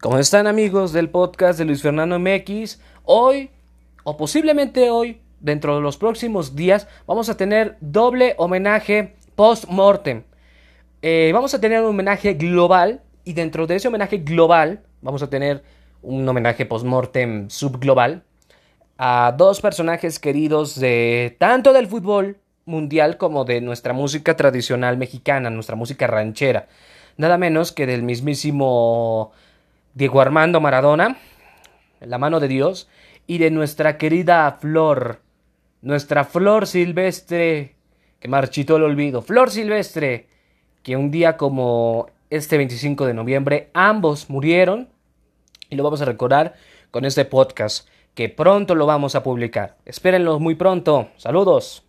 ¿Cómo están amigos del podcast de Luis Fernando MX? Hoy, o posiblemente hoy, dentro de los próximos días, vamos a tener doble homenaje post-mortem. Eh, vamos a tener un homenaje global y dentro de ese homenaje global vamos a tener un homenaje post-mortem subglobal a dos personajes queridos de tanto del fútbol mundial como de nuestra música tradicional mexicana, nuestra música ranchera. Nada menos que del mismísimo Diego Armando Maradona, la mano de Dios, y de nuestra querida Flor, nuestra Flor Silvestre, que marchitó el olvido, Flor Silvestre, que un día como este 25 de noviembre ambos murieron, y lo vamos a recordar con este podcast, que pronto lo vamos a publicar. Espérenlo muy pronto. Saludos.